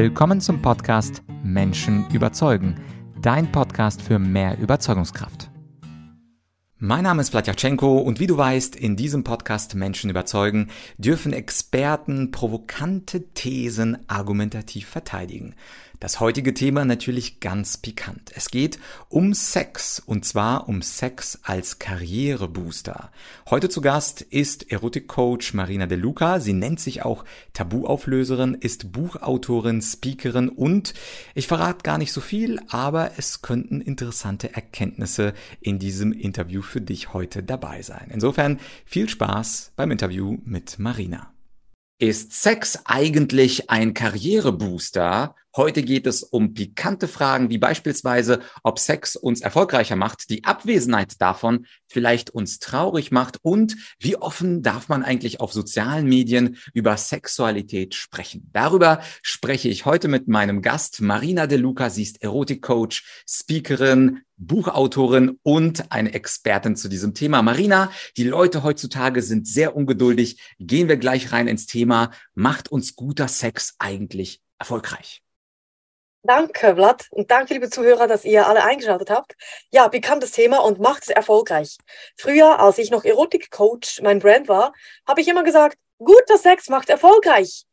Willkommen zum Podcast Menschen überzeugen, dein Podcast für mehr Überzeugungskraft. Mein Name ist Vladyachenko und wie du weißt, in diesem Podcast Menschen überzeugen, dürfen Experten provokante Thesen argumentativ verteidigen. Das heutige Thema natürlich ganz pikant. Es geht um Sex und zwar um Sex als Karrierebooster. Heute zu Gast ist Erotikcoach Marina De Luca. Sie nennt sich auch Tabuauflöserin, ist Buchautorin, Speakerin und ich verrate gar nicht so viel, aber es könnten interessante Erkenntnisse in diesem Interview für dich heute dabei sein. Insofern viel Spaß beim Interview mit Marina. Ist Sex eigentlich ein Karrierebooster? Heute geht es um pikante Fragen wie beispielsweise, ob Sex uns erfolgreicher macht, die Abwesenheit davon vielleicht uns traurig macht und wie offen darf man eigentlich auf sozialen Medien über Sexualität sprechen. Darüber spreche ich heute mit meinem Gast Marina De Luca. Sie ist Erotikcoach, Speakerin, Buchautorin und eine Expertin zu diesem Thema. Marina, die Leute heutzutage sind sehr ungeduldig. Gehen wir gleich rein ins Thema. Macht uns guter Sex eigentlich erfolgreich? Danke, Vlad. Und danke, liebe Zuhörer, dass ihr alle eingeschaltet habt. Ja, bekanntes Thema und macht es erfolgreich. Früher, als ich noch Erotik-Coach mein Brand war, habe ich immer gesagt, guter Sex macht erfolgreich.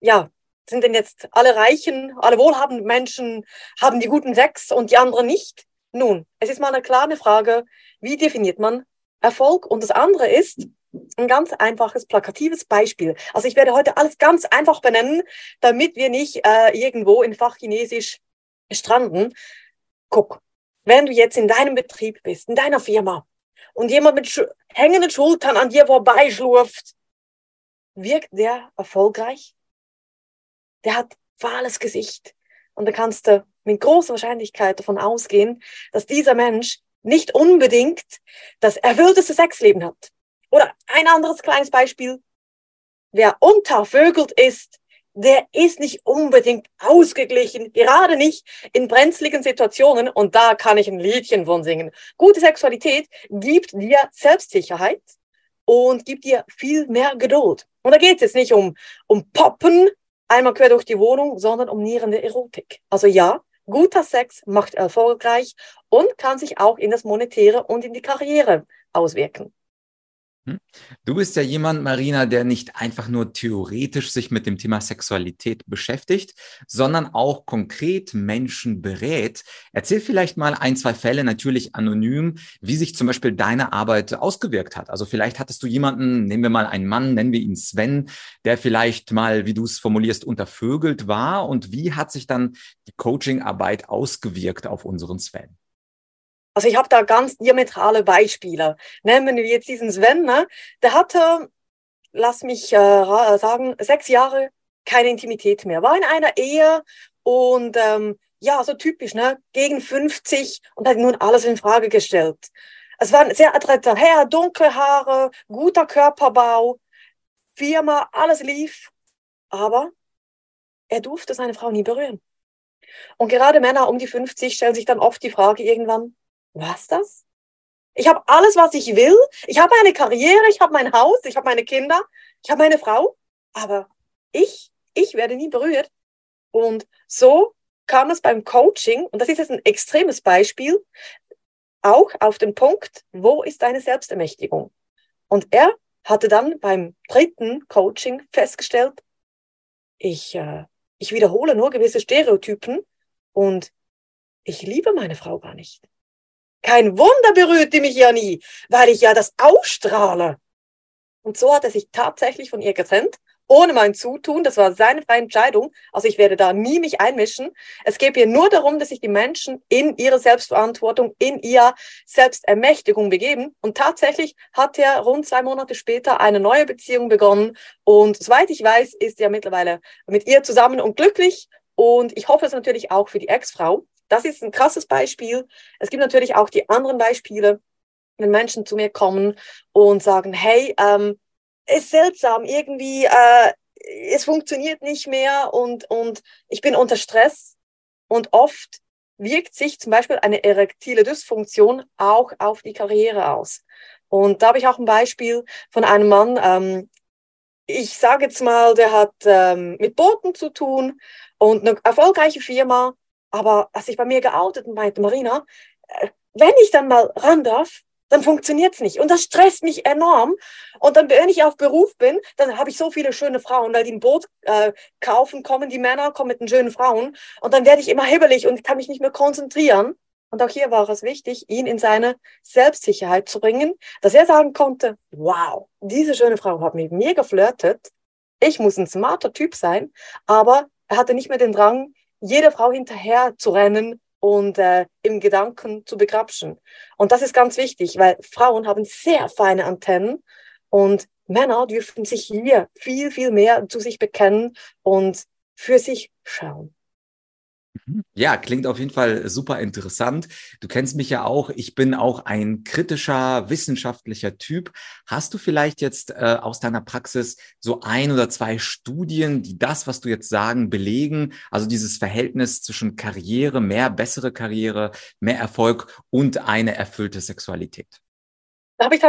Ja, sind denn jetzt alle Reichen, alle wohlhabenden Menschen, haben die guten Sex und die anderen nicht? Nun, es ist mal eine klare Frage, wie definiert man Erfolg? Und das andere ist, ein ganz einfaches, plakatives Beispiel. Also ich werde heute alles ganz einfach benennen, damit wir nicht äh, irgendwo in Fachchinesisch stranden. Guck, wenn du jetzt in deinem Betrieb bist, in deiner Firma und jemand mit sch hängenden Schultern an dir vorbeischlurft, wirkt der erfolgreich? Der hat fahles Gesicht. Und da kannst du mit großer Wahrscheinlichkeit davon ausgehen, dass dieser Mensch nicht unbedingt das erfüllteste Sexleben hat. Oder ein anderes kleines Beispiel. Wer untervögelt ist, der ist nicht unbedingt ausgeglichen, gerade nicht in brenzligen Situationen. Und da kann ich ein Liedchen von singen. Gute Sexualität gibt dir Selbstsicherheit und gibt dir viel mehr Geduld. Und da geht es jetzt nicht um, um Poppen einmal quer durch die Wohnung, sondern um nierende Erotik. Also ja, guter Sex macht erfolgreich und kann sich auch in das Monetäre und in die Karriere auswirken. Hm? Du bist ja jemand, Marina, der nicht einfach nur theoretisch sich mit dem Thema Sexualität beschäftigt, sondern auch konkret Menschen berät. Erzähl vielleicht mal ein, zwei Fälle, natürlich anonym, wie sich zum Beispiel deine Arbeit ausgewirkt hat. Also vielleicht hattest du jemanden, nehmen wir mal einen Mann, nennen wir ihn Sven, der vielleicht mal, wie du es formulierst, untervögelt war. Und wie hat sich dann die Coachingarbeit ausgewirkt auf unseren Sven? Also ich habe da ganz diametrale Beispiele. Nehmen wir jetzt diesen Sven, ne? der hatte, lass mich äh, sagen, sechs Jahre keine Intimität mehr, war in einer Ehe und ähm, ja, so typisch, ne? gegen 50 und hat nun alles in Frage gestellt. Es war ein sehr adretter Herr, dunkle Haare, guter Körperbau, Firma, alles lief, aber er durfte seine Frau nie berühren. Und gerade Männer um die 50 stellen sich dann oft die Frage irgendwann, was das? Ich habe alles, was ich will. Ich habe eine Karriere, ich habe mein Haus, ich habe meine Kinder, ich habe meine Frau. Aber ich, ich werde nie berührt. Und so kam es beim Coaching, und das ist jetzt ein extremes Beispiel, auch auf den Punkt, wo ist deine Selbstermächtigung? Und er hatte dann beim dritten Coaching festgestellt, ich, äh, ich wiederhole nur gewisse Stereotypen und ich liebe meine Frau gar nicht. Kein Wunder berührt die mich ja nie, weil ich ja das ausstrahle. Und so hat er sich tatsächlich von ihr getrennt, ohne mein Zutun. Das war seine freie Entscheidung. Also ich werde da nie mich einmischen. Es geht hier nur darum, dass sich die Menschen in ihre Selbstverantwortung, in ihre Selbstermächtigung begeben. Und tatsächlich hat er rund zwei Monate später eine neue Beziehung begonnen. Und soweit ich weiß, ist er mittlerweile mit ihr zusammen und glücklich. Und ich hoffe es natürlich auch für die Ex-Frau. Das ist ein krasses Beispiel. Es gibt natürlich auch die anderen Beispiele, wenn Menschen zu mir kommen und sagen, hey, ähm, ist seltsam, irgendwie, äh, es funktioniert nicht mehr und, und ich bin unter Stress. Und oft wirkt sich zum Beispiel eine erektile Dysfunktion auch auf die Karriere aus. Und da habe ich auch ein Beispiel von einem Mann, ähm, ich sage jetzt mal, der hat ähm, mit Booten zu tun und eine erfolgreiche Firma, aber als ich bei mir geoutet und meinte, Marina, äh, wenn ich dann mal ran darf, dann funktioniert's nicht. Und das stresst mich enorm. Und dann, wenn ich auf Beruf bin, dann habe ich so viele schöne Frauen, weil die ein Boot äh, kaufen, kommen die Männer, kommen mit den schönen Frauen. Und dann werde ich immer hibbelig und kann mich nicht mehr konzentrieren. Und auch hier war es wichtig, ihn in seine Selbstsicherheit zu bringen, dass er sagen konnte, wow, diese schöne Frau hat mit mir geflirtet. Ich muss ein smarter Typ sein, aber er hatte nicht mehr den Drang, jede Frau hinterher zu rennen und äh, im Gedanken zu begrapschen. Und das ist ganz wichtig, weil Frauen haben sehr feine Antennen und Männer dürfen sich hier viel, viel mehr zu sich bekennen und für sich schauen. Mhm. Ja, klingt auf jeden Fall super interessant. Du kennst mich ja auch. Ich bin auch ein kritischer, wissenschaftlicher Typ. Hast du vielleicht jetzt äh, aus deiner Praxis so ein oder zwei Studien, die das, was du jetzt sagen, belegen? Also dieses Verhältnis zwischen Karriere, mehr bessere Karriere, mehr Erfolg und eine erfüllte Sexualität? Da habe ich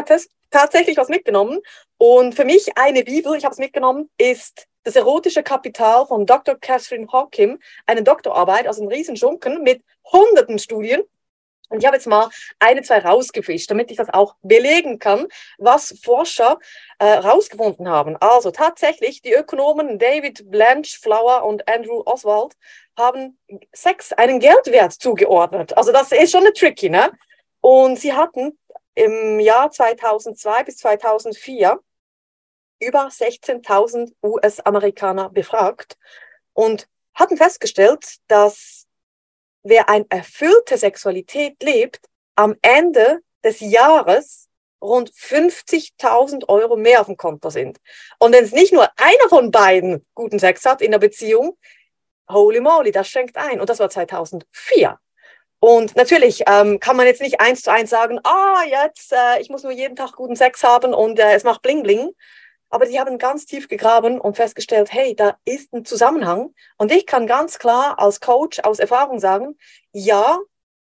tatsächlich was mitgenommen. Und für mich eine Bibel, ich habe es mitgenommen, ist das erotische Kapital von Dr. Catherine Hawkim, eine Doktorarbeit aus einem Riesenschunken mit hunderten Studien. Und ich habe jetzt mal eine, zwei rausgefischt, damit ich das auch belegen kann, was Forscher äh, rausgefunden haben. Also tatsächlich, die Ökonomen David Blanchflower und Andrew Oswald haben Sex einen Geldwert zugeordnet. Also das ist schon eine tricky, ne? Und sie hatten im Jahr 2002 bis 2004 über 16.000 US-Amerikaner befragt und hatten festgestellt, dass wer eine erfüllte Sexualität lebt, am Ende des Jahres rund 50.000 Euro mehr auf dem Konto sind. Und wenn es nicht nur einer von beiden guten Sex hat in der Beziehung, holy moly, das schenkt ein. Und das war 2004. Und natürlich ähm, kann man jetzt nicht eins zu eins sagen, ah, jetzt, äh, ich muss nur jeden Tag guten Sex haben und äh, es macht bling bling, aber die haben ganz tief gegraben und festgestellt, hey, da ist ein Zusammenhang. Und ich kann ganz klar als Coach aus Erfahrung sagen, ja,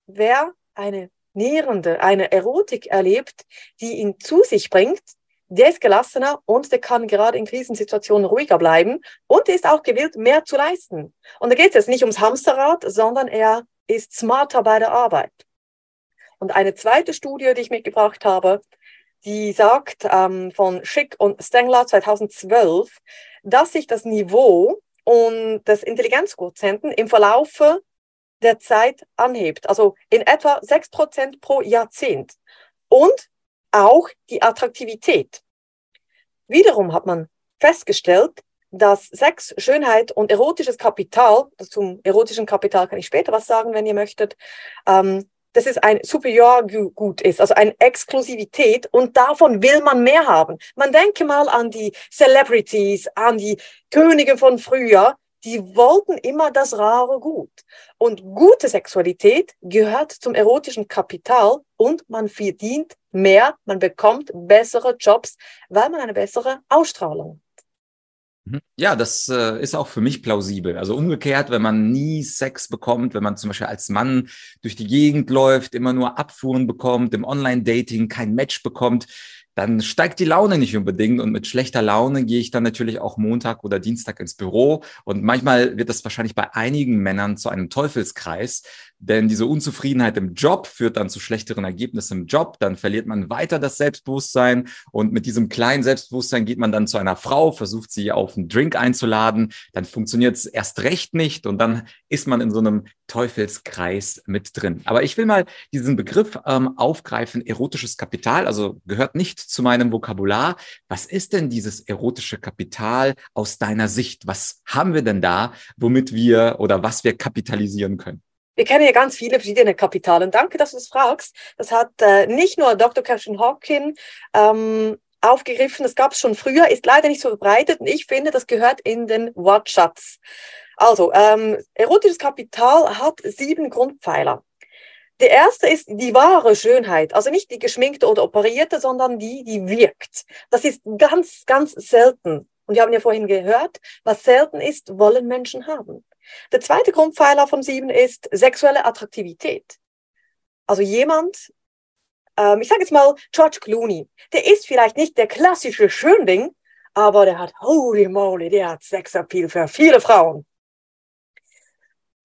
wer eine Nährende, eine Erotik erlebt, die ihn zu sich bringt, der ist gelassener und der kann gerade in Krisensituationen ruhiger bleiben und ist auch gewillt, mehr zu leisten. Und da geht es jetzt nicht ums Hamsterrad, sondern er ist smarter bei der Arbeit. Und eine zweite Studie, die ich mitgebracht habe, die sagt ähm, von Schick und Stengler 2012, dass sich das Niveau und das Intelligenzquotienten im Verlaufe der Zeit anhebt. Also in etwa 6% pro Jahrzehnt. Und auch die Attraktivität. Wiederum hat man festgestellt, dass Sex, Schönheit und erotisches Kapital, zum erotischen Kapital kann ich später was sagen, wenn ihr möchtet, ähm, dass es ein Superiorgut ist, also eine Exklusivität und davon will man mehr haben. Man denke mal an die Celebrities, an die Könige von früher, die wollten immer das rare Gut. Und gute Sexualität gehört zum erotischen Kapital und man verdient mehr, man bekommt bessere Jobs, weil man eine bessere Ausstrahlung. Ja, das äh, ist auch für mich plausibel. Also umgekehrt, wenn man nie Sex bekommt, wenn man zum Beispiel als Mann durch die Gegend läuft, immer nur Abfuhren bekommt, im Online-Dating kein Match bekommt, dann steigt die Laune nicht unbedingt und mit schlechter Laune gehe ich dann natürlich auch Montag oder Dienstag ins Büro und manchmal wird das wahrscheinlich bei einigen Männern zu einem Teufelskreis, denn diese Unzufriedenheit im Job führt dann zu schlechteren Ergebnissen im Job. Dann verliert man weiter das Selbstbewusstsein. Und mit diesem kleinen Selbstbewusstsein geht man dann zu einer Frau, versucht sie auf einen Drink einzuladen. Dann funktioniert es erst recht nicht. Und dann ist man in so einem Teufelskreis mit drin. Aber ich will mal diesen Begriff ähm, aufgreifen, erotisches Kapital. Also gehört nicht zu meinem Vokabular. Was ist denn dieses erotische Kapital aus deiner Sicht? Was haben wir denn da, womit wir oder was wir kapitalisieren können? Wir kennen ja ganz viele verschiedene Kapitale. danke, dass du das fragst. Das hat äh, nicht nur Dr. Catherine Hawkin ähm, aufgegriffen, das gab es schon früher, ist leider nicht so verbreitet und ich finde, das gehört in den Wortschatz. Also, ähm, erotisches Kapital hat sieben Grundpfeiler. Der erste ist die wahre Schönheit, also nicht die geschminkte oder operierte, sondern die, die wirkt. Das ist ganz, ganz selten. Und wir haben ja vorhin gehört, was selten ist, wollen Menschen haben. Der zweite Grundpfeiler von sieben ist sexuelle Attraktivität. Also jemand, ähm, ich sage jetzt mal George Clooney, der ist vielleicht nicht der klassische Schönling, aber der hat, holy moly, der hat Sexappeal für viele Frauen.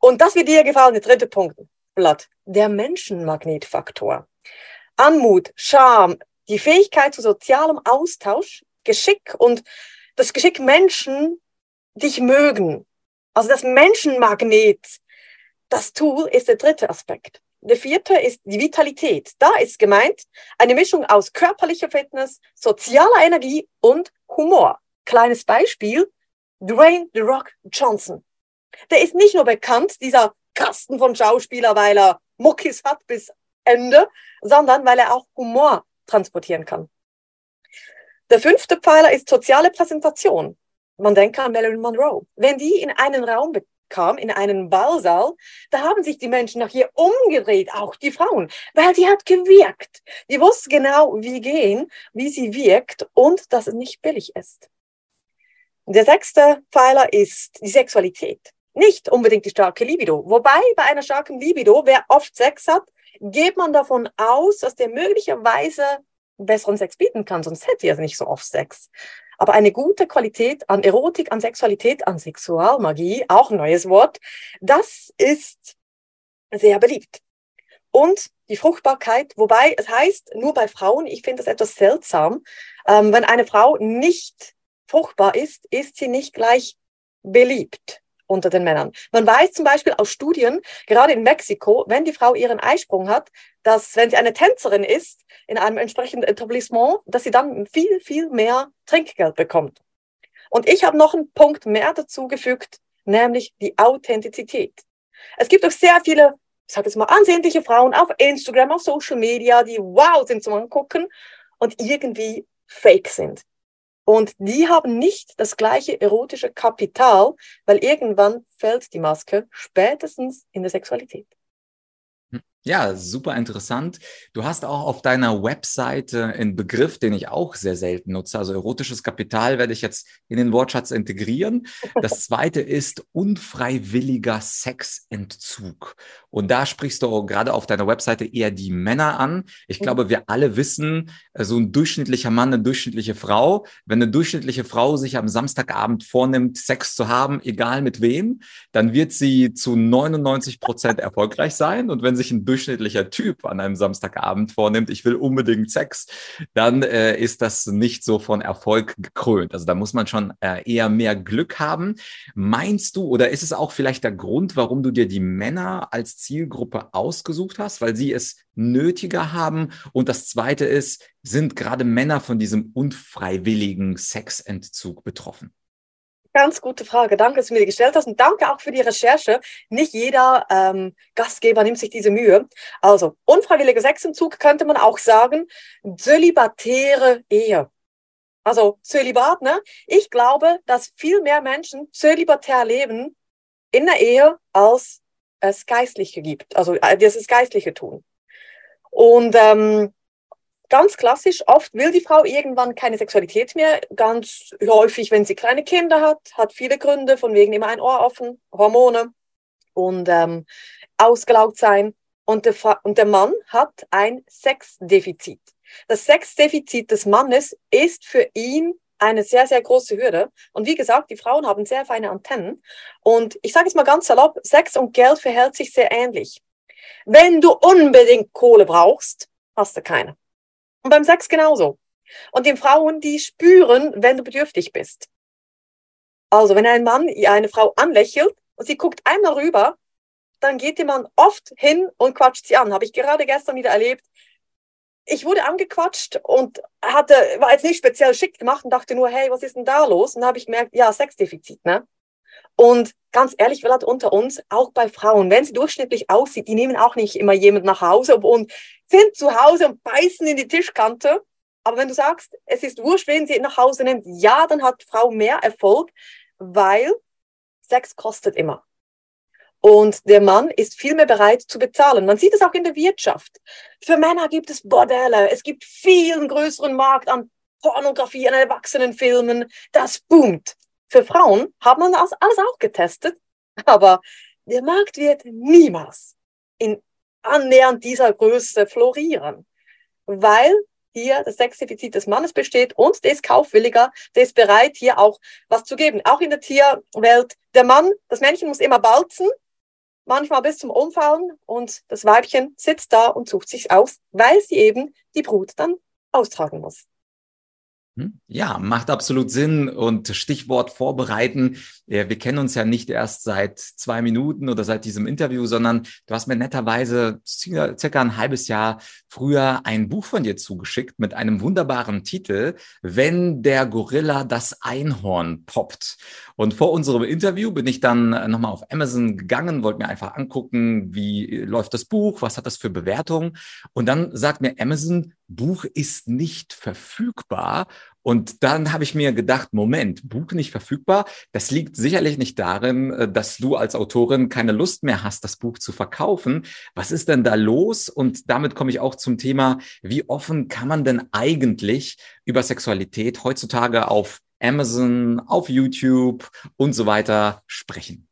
Und das wird dir gefallen, der dritte Punkt, Blatt. Der Menschenmagnetfaktor. Anmut, Charme, die Fähigkeit zu sozialem Austausch, Geschick und das Geschick Menschen dich mögen. Also das Menschenmagnet, das Tool ist der dritte Aspekt. Der vierte ist die Vitalität. Da ist gemeint eine Mischung aus körperlicher Fitness, sozialer Energie und Humor. Kleines Beispiel. Dwayne The Rock Johnson. Der ist nicht nur bekannt, dieser Kasten von Schauspieler, weil er Muckis hat bis Ende, sondern weil er auch Humor transportieren kann. Der fünfte Pfeiler ist soziale Präsentation. Man denkt an Marilyn Monroe. Wenn die in einen Raum kam, in einen Ballsaal, da haben sich die Menschen nach ihr umgedreht, auch die Frauen, weil die hat gewirkt. Die wusste genau, wie gehen, wie sie wirkt und dass es nicht billig ist. Der sechste Pfeiler ist die Sexualität. Nicht unbedingt die starke Libido. Wobei bei einer starken Libido, wer oft Sex hat, geht man davon aus, dass der möglicherweise besseren Sex bieten kann, sonst hätte er nicht so oft Sex. Aber eine gute Qualität an Erotik, an Sexualität, an Sexualmagie, auch ein neues Wort, das ist sehr beliebt. Und die Fruchtbarkeit, wobei es heißt, nur bei Frauen, ich finde das etwas seltsam, ähm, wenn eine Frau nicht fruchtbar ist, ist sie nicht gleich beliebt unter den Männern. Man weiß zum Beispiel aus Studien, gerade in Mexiko, wenn die Frau ihren Eisprung hat, dass wenn sie eine Tänzerin ist in einem entsprechenden Etablissement, dass sie dann viel, viel mehr Trinkgeld bekommt. Und ich habe noch einen Punkt mehr dazu gefügt, nämlich die Authentizität. Es gibt auch sehr viele, ich sage jetzt mal, ansehnliche Frauen auf Instagram, auf Social Media, die wow sind zum Angucken und irgendwie fake sind. Und die haben nicht das gleiche erotische Kapital, weil irgendwann fällt die Maske spätestens in der Sexualität. Ja, super interessant. Du hast auch auf deiner Webseite einen Begriff, den ich auch sehr selten nutze. Also erotisches Kapital werde ich jetzt in den Wortschatz integrieren. Das zweite ist unfreiwilliger Sexentzug. Und da sprichst du gerade auf deiner Webseite eher die Männer an. Ich glaube, wir alle wissen, äh, so ein durchschnittlicher Mann, eine durchschnittliche Frau, wenn eine durchschnittliche Frau sich am Samstagabend vornimmt, Sex zu haben, egal mit wem, dann wird sie zu 99 Prozent erfolgreich sein. Und wenn sich ein durchschnittlicher Typ an einem Samstagabend vornimmt, ich will unbedingt Sex, dann äh, ist das nicht so von Erfolg gekrönt. Also da muss man schon äh, eher mehr Glück haben. Meinst du, oder ist es auch vielleicht der Grund, warum du dir die Männer als Zielgruppe ausgesucht hast, weil sie es nötiger haben? Und das Zweite ist, sind gerade Männer von diesem unfreiwilligen Sexentzug betroffen? Ganz gute Frage. Danke, dass du mir die gestellt hast und danke auch für die Recherche. Nicht jeder ähm, Gastgeber nimmt sich diese Mühe. Also, unfreiwilliger Sexentzug könnte man auch sagen, zölibatäre Ehe. Also, Zölibat, ne? Ich glaube, dass viel mehr Menschen zölibatär leben in der Ehe, als es Geistliche gibt. Also, äh, das ist Geistliche tun. Und ähm, ganz klassisch, oft will die Frau irgendwann keine Sexualität mehr. Ganz häufig, wenn sie kleine Kinder hat, hat viele Gründe, von wegen immer ein Ohr offen, Hormone und ähm, ausgelaugt sein. Und der, und der Mann hat ein Sexdefizit. Das Sexdefizit des Mannes ist für ihn eine sehr, sehr große Hürde. Und wie gesagt, die Frauen haben sehr feine Antennen. Und ich sage es mal ganz salopp, Sex und Geld verhält sich sehr ähnlich. Wenn du unbedingt Kohle brauchst, hast du keine. Und beim Sex genauso. Und die Frauen, die spüren, wenn du bedürftig bist. Also, wenn ein Mann eine Frau anlächelt und sie guckt einmal rüber, dann geht der Mann oft hin und quatscht sie an. Habe ich gerade gestern wieder erlebt. Ich wurde angequatscht und hatte, war jetzt nicht speziell schick gemacht und dachte nur, hey, was ist denn da los? Und habe ich gemerkt, ja, Sexdefizit, ne? Und ganz ehrlich, Vlad, unter uns, auch bei Frauen, wenn sie durchschnittlich aussieht, die nehmen auch nicht immer jemand nach Hause und sind zu Hause und beißen in die Tischkante. Aber wenn du sagst, es ist wurscht, wen sie nach Hause nimmt, ja, dann hat Frau mehr Erfolg, weil Sex kostet immer. Und der Mann ist viel mehr bereit zu bezahlen. Man sieht es auch in der Wirtschaft. Für Männer gibt es Bordelle. Es gibt viel größeren Markt an Pornografie, an Erwachsenenfilmen. Das boomt. Für Frauen haben wir das alles auch getestet, aber der Markt wird niemals in annähernd dieser Größe florieren, weil hier das Sexdefizit des Mannes besteht und der ist kaufwilliger, der ist bereit, hier auch was zu geben. Auch in der Tierwelt, der Mann, das Männchen muss immer balzen manchmal bis zum Umfallen und das Weibchen sitzt da und sucht sich aus, weil sie eben die Brut dann austragen muss. Hm? Ja, macht absolut Sinn. Und Stichwort vorbereiten. Wir kennen uns ja nicht erst seit zwei Minuten oder seit diesem Interview, sondern du hast mir netterweise circa ein halbes Jahr früher ein Buch von dir zugeschickt mit einem wunderbaren Titel, Wenn der Gorilla das Einhorn poppt. Und vor unserem Interview bin ich dann nochmal auf Amazon gegangen, wollte mir einfach angucken, wie läuft das Buch, was hat das für Bewertungen. Und dann sagt mir Amazon, Buch ist nicht verfügbar. Und dann habe ich mir gedacht, Moment, Buch nicht verfügbar. Das liegt sicherlich nicht darin, äh, dass du als Autorin keine Lust mehr hast, das Buch zu verkaufen. Was ist denn da los? Und damit komme ich auch zum Thema, wie offen kann man denn eigentlich über Sexualität heutzutage auf Amazon, auf YouTube und so weiter sprechen?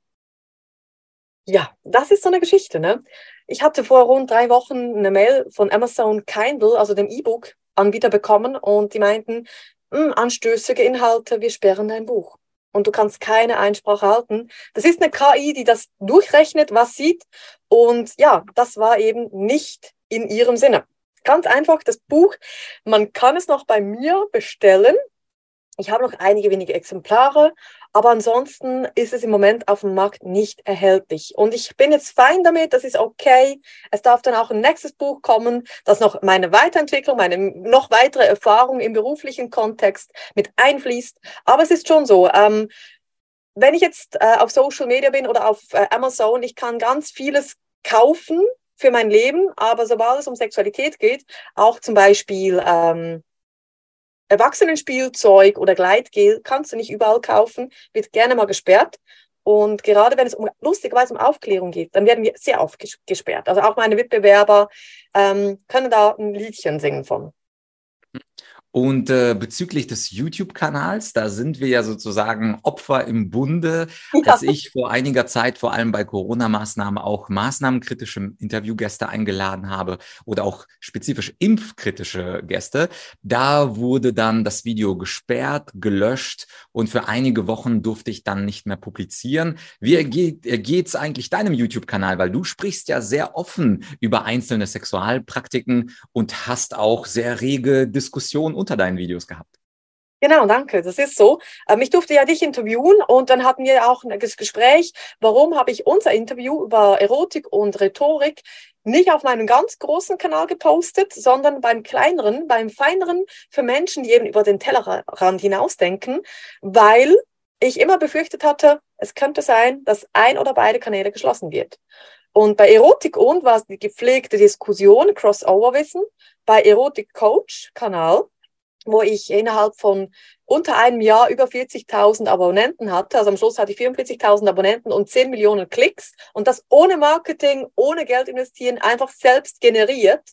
Ja, das ist so eine Geschichte. Ne? Ich hatte vor rund drei Wochen eine Mail von Amazon Kindle, also dem E-Book-Anbieter bekommen und die meinten, anstößige Inhalte, wir sperren dein Buch. Und du kannst keine Einsprache halten. Das ist eine KI, die das durchrechnet, was sieht. Und ja, das war eben nicht in ihrem Sinne. Ganz einfach, das Buch, man kann es noch bei mir bestellen. Ich habe noch einige wenige Exemplare, aber ansonsten ist es im Moment auf dem Markt nicht erhältlich. Und ich bin jetzt fein damit, das ist okay. Es darf dann auch ein nächstes Buch kommen, das noch meine Weiterentwicklung, meine noch weitere Erfahrung im beruflichen Kontext mit einfließt. Aber es ist schon so, ähm, wenn ich jetzt äh, auf Social Media bin oder auf äh, Amazon, ich kann ganz vieles kaufen für mein Leben, aber sobald es um Sexualität geht, auch zum Beispiel ähm, Erwachsenenspielzeug oder Gleitgel kannst du nicht überall kaufen, wird gerne mal gesperrt. Und gerade wenn es um, lustigerweise um Aufklärung geht, dann werden wir sehr oft gesperrt. Also auch meine Mitbewerber ähm, können da ein Liedchen singen von. Und äh, bezüglich des YouTube-Kanals, da sind wir ja sozusagen Opfer im Bunde. Als ich vor einiger Zeit, vor allem bei Corona-Maßnahmen, auch maßnahmenkritische Interviewgäste eingeladen habe oder auch spezifisch impfkritische Gäste, da wurde dann das Video gesperrt, gelöscht und für einige Wochen durfte ich dann nicht mehr publizieren. Wie ergeht es eigentlich deinem YouTube-Kanal? Weil du sprichst ja sehr offen über einzelne Sexualpraktiken und hast auch sehr rege Diskussionen unter deinen Videos gehabt. Genau, danke. Das ist so. Ähm, ich durfte ja dich interviewen und dann hatten wir auch ein Gespräch, warum habe ich unser Interview über Erotik und Rhetorik nicht auf meinem ganz großen Kanal gepostet, sondern beim kleineren, beim feineren für Menschen, die eben über den Tellerrand hinausdenken, weil ich immer befürchtet hatte, es könnte sein, dass ein oder beide Kanäle geschlossen wird. Und bei Erotik und war es die gepflegte Diskussion, Crossover-Wissen. Bei Erotik Coach Kanal wo ich innerhalb von unter einem Jahr über 40.000 Abonnenten hatte. Also am Schluss hatte ich 44.000 Abonnenten und 10 Millionen Klicks und das ohne Marketing, ohne Geld investieren, einfach selbst generiert.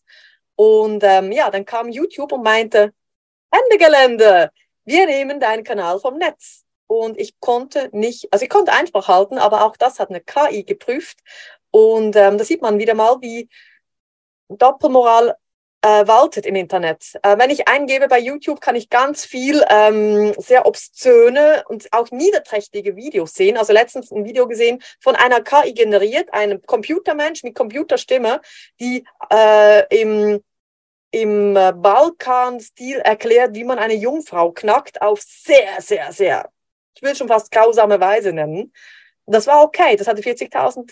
Und ähm, ja, dann kam YouTube und meinte, Ende Gelände, wir nehmen deinen Kanal vom Netz. Und ich konnte nicht, also ich konnte Einspruch halten, aber auch das hat eine KI geprüft. Und ähm, da sieht man wieder mal, wie Doppelmoral äh, waltet im Internet. Äh, wenn ich eingebe bei YouTube, kann ich ganz viel ähm, sehr obszöne und auch niederträchtige Videos sehen. Also letztens ein Video gesehen von einer KI generiert, einem Computermensch mit Computerstimme, die äh, im im äh, Balkan-Stil erklärt, wie man eine Jungfrau knackt, auf sehr, sehr, sehr, ich will schon fast grausame Weise nennen. Das war okay, das hatte 40.000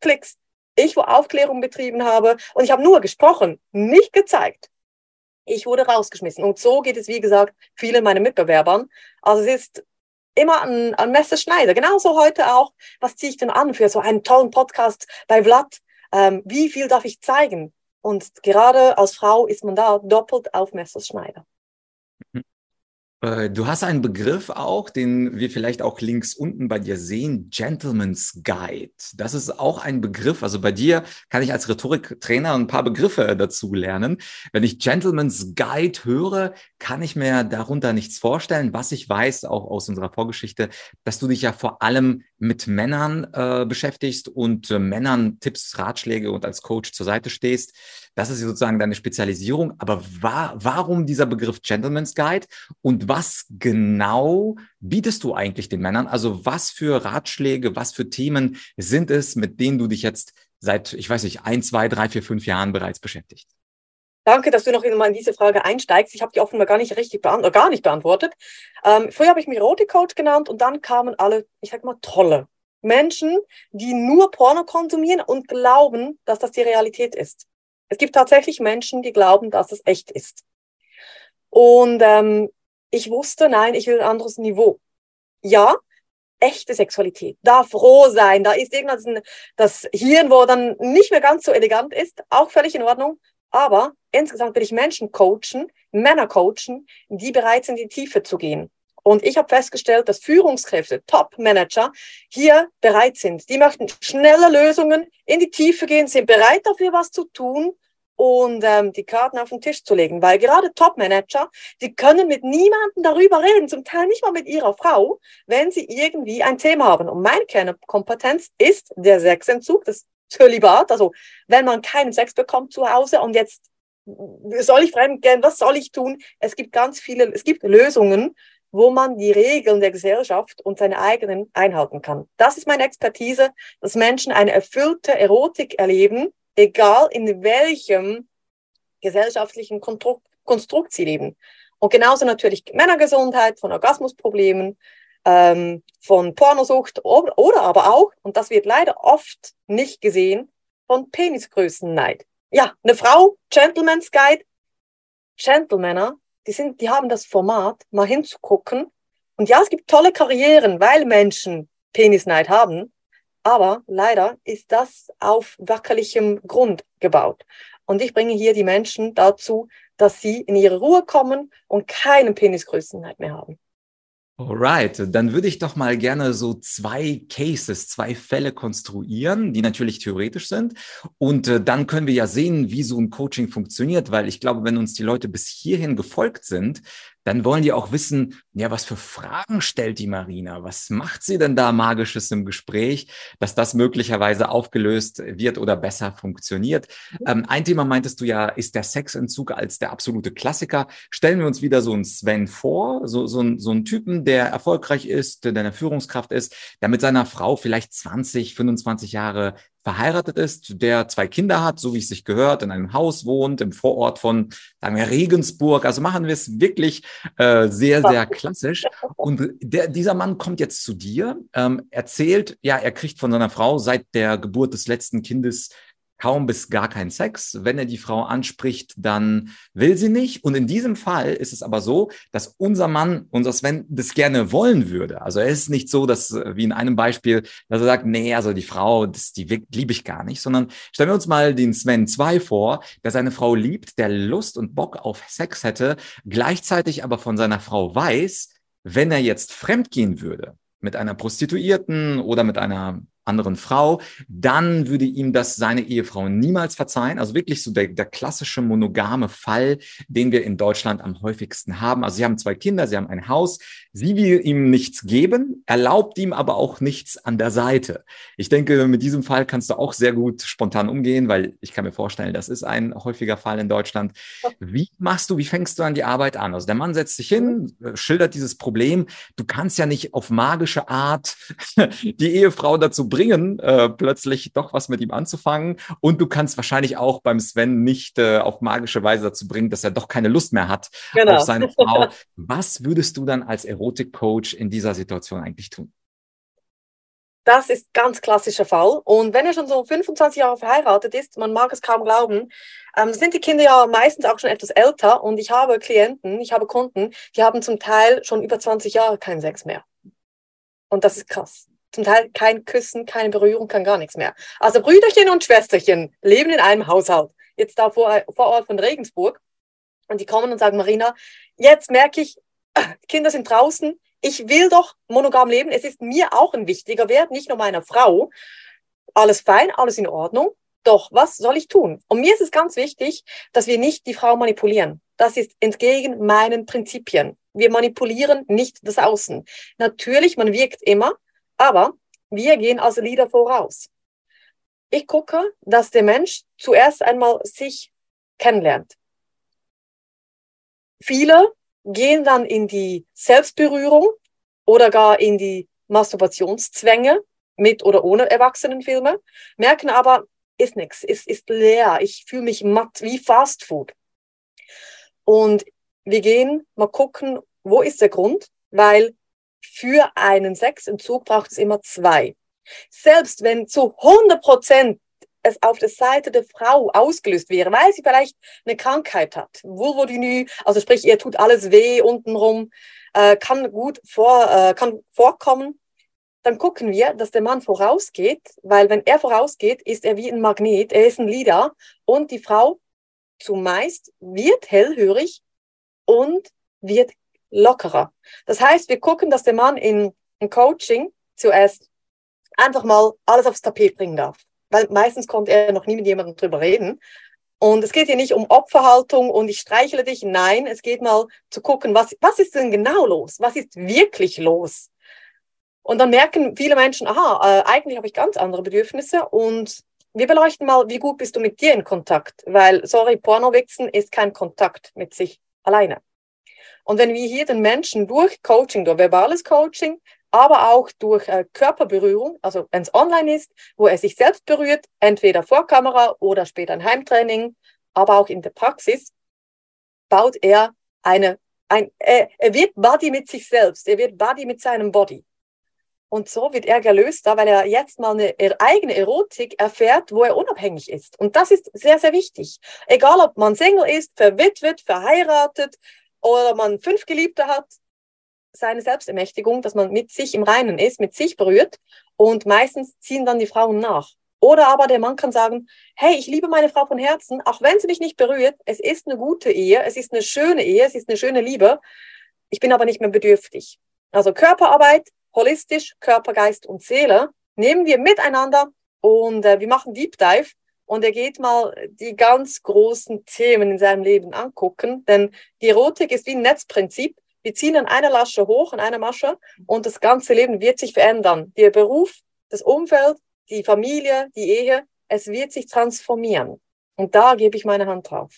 Klicks ich wo Aufklärung betrieben habe und ich habe nur gesprochen, nicht gezeigt. Ich wurde rausgeschmissen. Und so geht es, wie gesagt, vielen meiner Mitbewerbern. Also es ist immer ein, ein Messerschneider. Genauso heute auch. Was ziehe ich denn an für so einen tollen Podcast bei Vlad? Ähm, wie viel darf ich zeigen? Und gerade als Frau ist man da doppelt auf Messerschneider. Äh, du hast einen Begriff auch, den wir vielleicht auch links unten bei dir sehen, Gentleman's Guide. Das ist auch ein Begriff. Also bei dir kann ich als Rhetoriktrainer ein paar Begriffe dazu lernen. Wenn ich Gentleman's Guide höre, kann ich mir darunter nichts vorstellen. Was ich weiß, auch aus unserer Vorgeschichte, dass du dich ja vor allem mit Männern äh, beschäftigst und äh, Männern Tipps, Ratschläge und als Coach zur Seite stehst. Das ist sozusagen deine Spezialisierung. Aber wa warum dieser Begriff Gentleman's Guide und was genau bietest du eigentlich den Männern? Also was für Ratschläge, was für Themen sind es, mit denen du dich jetzt seit, ich weiß nicht, ein, zwei, drei, vier, fünf Jahren bereits beschäftigst? Danke, dass du noch mal in diese Frage einsteigst. Ich habe die offenbar gar nicht richtig beantwortet, gar nicht beantwortet. Ähm, früher habe ich mich Erotik-Coach genannt und dann kamen alle, ich sag mal, Trolle. Menschen, die nur Porno konsumieren und glauben, dass das die Realität ist. Es gibt tatsächlich Menschen, die glauben, dass es echt ist. Und ähm, ich wusste, nein, ich will ein anderes Niveau. Ja, echte Sexualität darf roh sein. Da ist irgendwas, das Hirn, wo dann nicht mehr ganz so elegant ist, auch völlig in Ordnung. Aber insgesamt will ich Menschen coachen, Männer coachen, die bereit sind, in die Tiefe zu gehen. Und ich habe festgestellt, dass Führungskräfte, Top-Manager hier bereit sind. Die möchten schnelle Lösungen, in die Tiefe gehen, sind bereit dafür, was zu tun und ähm, die Karten auf den Tisch zu legen. Weil gerade Top-Manager, die können mit niemandem darüber reden, zum Teil nicht mal mit ihrer Frau, wenn sie irgendwie ein Thema haben. Und meine Kernkompetenz ist der Sexentzug, das Zölibat, also wenn man keinen Sex bekommt zu Hause und jetzt soll ich fremdgehen, was soll ich tun? Es gibt ganz viele, es gibt Lösungen, wo man die Regeln der Gesellschaft und seine eigenen einhalten kann. Das ist meine Expertise, dass Menschen eine erfüllte Erotik erleben, egal in welchem gesellschaftlichen Konstrukt sie leben. Und genauso natürlich Männergesundheit, von Orgasmusproblemen, ähm, von Pornosucht oder, oder aber auch, und das wird leider oft nicht gesehen, von Penisgrößenneid. Ja, eine Frau, Gentleman's Guide, Gentlemänner, die sind, die haben das Format, mal hinzugucken. Und ja, es gibt tolle Karrieren, weil Menschen Penisneid haben. Aber leider ist das auf wackerlichem Grund gebaut. Und ich bringe hier die Menschen dazu, dass sie in ihre Ruhe kommen und keinen Penisgrößenneid mehr haben. Alright, dann würde ich doch mal gerne so zwei Cases, zwei Fälle konstruieren, die natürlich theoretisch sind. Und äh, dann können wir ja sehen, wie so ein Coaching funktioniert, weil ich glaube, wenn uns die Leute bis hierhin gefolgt sind, dann wollen die auch wissen, ja, was für Fragen stellt die Marina? Was macht sie denn da Magisches im Gespräch, dass das möglicherweise aufgelöst wird oder besser funktioniert? Ähm, ein Thema meintest du ja, ist der Sexentzug als der absolute Klassiker. Stellen wir uns wieder so einen Sven vor, so, so, ein, so einen Typen, der erfolgreich ist, der eine Führungskraft ist, der mit seiner Frau vielleicht 20, 25 Jahre verheiratet ist, der zwei Kinder hat, so wie es sich gehört, in einem Haus wohnt, im Vorort von, sagen wir, Regensburg. Also machen wir es wirklich äh, sehr, sehr klassisch. Und der, dieser Mann kommt jetzt zu dir, ähm, erzählt, ja, er kriegt von seiner Frau seit der Geburt des letzten Kindes kaum bis gar keinen Sex. Wenn er die Frau anspricht, dann will sie nicht. Und in diesem Fall ist es aber so, dass unser Mann, unser Sven, das gerne wollen würde. Also es ist nicht so, dass, wie in einem Beispiel, dass er sagt, nee, also die Frau, das, die liebe ich gar nicht, sondern stellen wir uns mal den Sven 2 vor, der seine Frau liebt, der Lust und Bock auf Sex hätte, gleichzeitig aber von seiner Frau weiß, wenn er jetzt fremdgehen würde, mit einer Prostituierten oder mit einer anderen Frau, dann würde ihm das seine Ehefrau niemals verzeihen. Also wirklich so der, der klassische monogame Fall, den wir in Deutschland am häufigsten haben. Also sie haben zwei Kinder, sie haben ein Haus, sie will ihm nichts geben, erlaubt ihm aber auch nichts an der Seite. Ich denke, mit diesem Fall kannst du auch sehr gut spontan umgehen, weil ich kann mir vorstellen, das ist ein häufiger Fall in Deutschland. Wie machst du, wie fängst du an die Arbeit an? Also der Mann setzt sich hin, schildert dieses Problem. Du kannst ja nicht auf magische Art die Ehefrau dazu bringen, äh, plötzlich doch was mit ihm anzufangen. Und du kannst wahrscheinlich auch beim Sven nicht äh, auf magische Weise dazu bringen, dass er doch keine Lust mehr hat genau. auf seine Frau. Was würdest du dann als Erotikcoach in dieser Situation eigentlich tun? Das ist ganz klassischer Fall. Und wenn er schon so 25 Jahre verheiratet ist, man mag es kaum glauben, ähm, sind die Kinder ja meistens auch schon etwas älter. Und ich habe Klienten, ich habe Kunden, die haben zum Teil schon über 20 Jahre keinen Sex mehr. Und das ist krass zum Teil kein Küssen, keine Berührung, kein gar nichts mehr. Also Brüderchen und Schwesterchen leben in einem Haushalt. Jetzt da vor, vor Ort von Regensburg. Und die kommen und sagen, Marina, jetzt merke ich, Kinder sind draußen. Ich will doch monogam leben. Es ist mir auch ein wichtiger Wert, nicht nur meiner Frau. Alles fein, alles in Ordnung. Doch, was soll ich tun? Und mir ist es ganz wichtig, dass wir nicht die Frau manipulieren. Das ist entgegen meinen Prinzipien. Wir manipulieren nicht das Außen. Natürlich, man wirkt immer, aber wir gehen als Leader voraus. Ich gucke, dass der Mensch zuerst einmal sich kennenlernt. Viele gehen dann in die Selbstberührung oder gar in die Masturbationszwänge mit oder ohne Erwachsenenfilme, merken aber, ist nichts, ist, ist leer, ich fühle mich matt wie Fast Food. Und wir gehen mal gucken, wo ist der Grund, weil für einen Sexentzug braucht es immer zwei. Selbst wenn zu 100 Prozent es auf der Seite der Frau ausgelöst wäre, weil sie vielleicht eine Krankheit hat, Vulvodynie, also sprich, ihr tut alles weh untenrum, äh, kann gut vor, äh, kann vorkommen, dann gucken wir, dass der Mann vorausgeht, weil wenn er vorausgeht, ist er wie ein Magnet, er ist ein Leader und die Frau zumeist wird hellhörig und wird lockerer. Das heißt, wir gucken, dass der Mann in, in Coaching zuerst einfach mal alles aufs Tapet bringen darf. Weil meistens konnte er noch nie mit jemandem drüber reden. Und es geht hier nicht um Opferhaltung und ich streichle dich. Nein, es geht mal zu gucken, was, was ist denn genau los? Was ist wirklich los? Und dann merken viele Menschen, aha, äh, eigentlich habe ich ganz andere Bedürfnisse und wir beleuchten mal, wie gut bist du mit dir in Kontakt? Weil, sorry, Pornowichsen ist kein Kontakt mit sich alleine. Und wenn wir hier den Menschen durch Coaching, durch verbales Coaching, aber auch durch äh, Körperberührung, also wenn es online ist, wo er sich selbst berührt, entweder vor Kamera oder später ein Heimtraining, aber auch in der Praxis, baut er eine, ein, äh, er wird Body mit sich selbst, er wird Body mit seinem Body. Und so wird er gelöst, da weil er jetzt mal eine eigene Erotik erfährt, wo er unabhängig ist. Und das ist sehr, sehr wichtig. Egal, ob man Single ist, verwitwet, verheiratet oder man fünf Geliebte hat, seine Selbstermächtigung, dass man mit sich im Reinen ist, mit sich berührt. Und meistens ziehen dann die Frauen nach. Oder aber der Mann kann sagen, hey, ich liebe meine Frau von Herzen, auch wenn sie mich nicht berührt. Es ist eine gute Ehe, es ist eine schöne Ehe, es ist eine schöne Liebe. Ich bin aber nicht mehr bedürftig. Also Körperarbeit holistisch, Körper, Geist und Seele, nehmen wir miteinander und äh, wir machen Deep Dive und er geht mal die ganz großen Themen in seinem Leben angucken, denn die Erotik ist wie ein Netzprinzip. Wir ziehen an einer Lasche hoch, an einer Masche und das ganze Leben wird sich verändern. Der Beruf, das Umfeld, die Familie, die Ehe, es wird sich transformieren. Und da gebe ich meine Hand drauf.